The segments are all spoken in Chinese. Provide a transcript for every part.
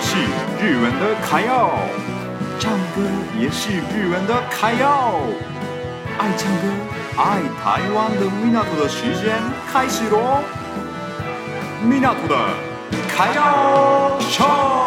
是日文的卡要，唱歌也是日文的卡要。爱唱歌、爱台湾的米纳图的时间开始喽！米纳图的卡要唱。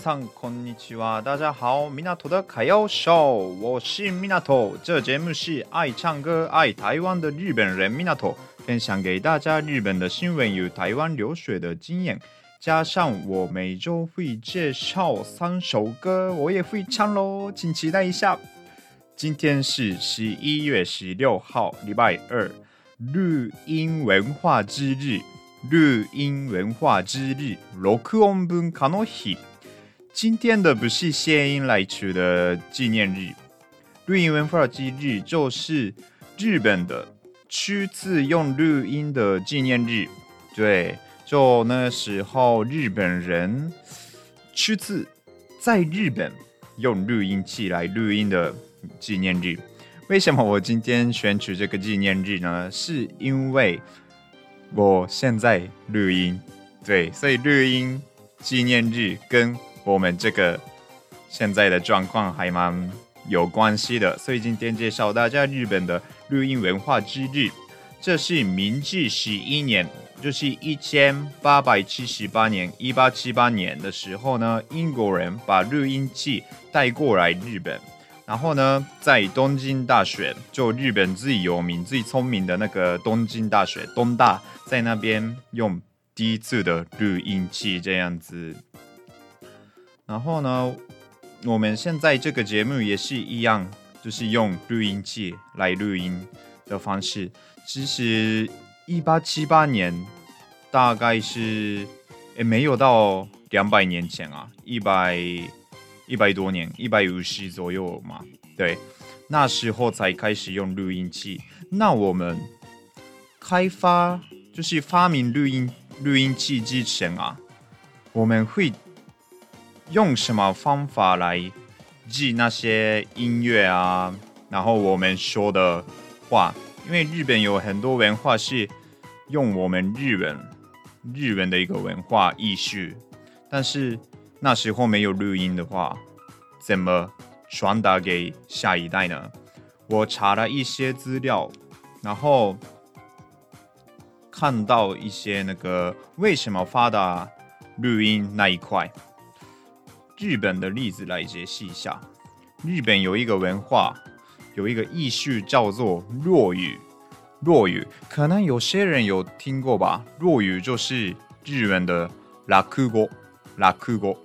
こんにちは，大家好，米纳图的卡要秀，我是米纳图。这节目是爱唱歌、爱台湾的日本人米纳图，分享给大家日本的新闻与台湾留学的经验，加上我每周会介绍三首歌，我也会唱喽，请期待一下。今天是十一月十六号，礼拜二，日音文化之日，日音文化之日，录音文化の日。 今天的不是谐音来取的纪念日，录音文化之日就是日本的初次用录音的纪念日。对，就那时候日本人初次在日本用录音器来录音的纪念日。为什么我今天选取这个纪念日呢？是因为我现在录音，对，所以录音纪念日跟我们这个现在的状况还蛮有关系的，所以今天介绍大家日本的录音文化之日。这是明治十一年，就是一千八百七十八年，一八七八年的时候呢，英国人把录音器带过来日本，然后呢，在东京大学，就日本最有名、最聪明的那个东京大学东大，在那边用第一次的录音器这样子。然后呢，我们现在这个节目也是一样，就是用录音机来录音的方式。其实一八七八年，大概是也没有到两百年前啊，一百一百多年，一百五十左右嘛。对，那时候才开始用录音机。那我们开发就是发明录音录音机之前啊，我们会。用什么方法来记那些音乐啊？然后我们说的话，因为日本有很多文化是用我们日文日文的一个文化艺术，但是那时候没有录音的话，怎么传达给下一代呢？我查了一些资料，然后看到一些那个为什么发达录音那一块。日本的例子来解析一下。日本有一个文化，有一个艺术叫做落语。落语可能有些人有听过吧？落语就是日文的落语。落语，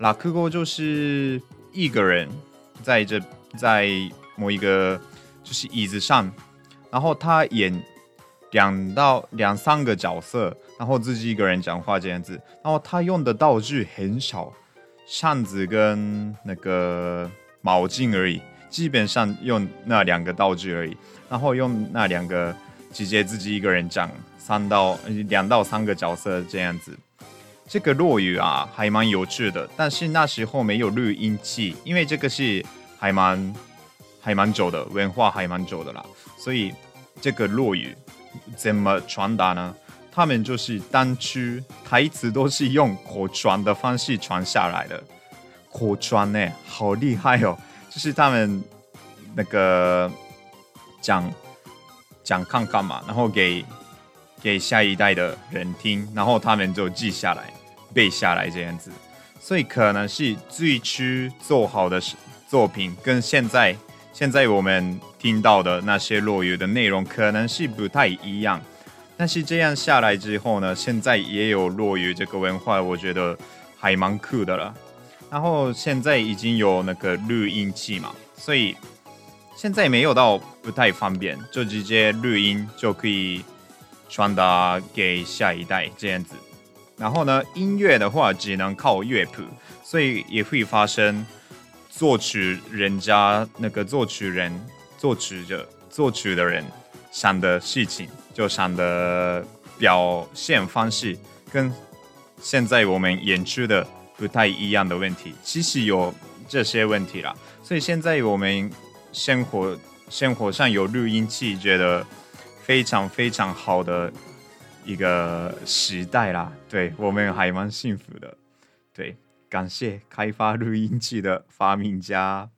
落语就是一个人在这在某一个就是椅子上，然后他演两到两三个角色，然后自己一个人讲话这样子，然后他用的道具很少。扇子跟那个毛巾而已，基本上用那两个道具而已。然后用那两个直接自己一个人讲三到两到三个角色这样子。这个落语啊，还蛮有趣的。但是那时候没有录音器，因为这个是还蛮还蛮久的文化，还蛮久的啦。所以这个落语怎么传达呢？他们就是当初台词都是用口传的方式传下来的，口传呢，好厉害哦！就是他们那个讲讲看看嘛，然后给给下一代的人听，然后他们就记下来、背下来这样子。所以可能是最初做好的作品，跟现在现在我们听到的那些落语的内容，可能是不太一样。但是这样下来之后呢，现在也有落语这个文化，我觉得还蛮酷的了。然后现在已经有那个录音器嘛，所以现在没有到不太方便，就直接录音就可以传达给下一代这样子。然后呢，音乐的话只能靠乐谱，所以也会发生作曲人家那个作曲人作曲者作曲的人想的事情，就想的表现方式，跟现在我们演出的不太一样的问题，其实有这些问题啦。所以现在我们生活生活上有录音器，觉得非常非常好的一个时代啦。对，我们还蛮幸福的。对，感谢开发录音器的发明家。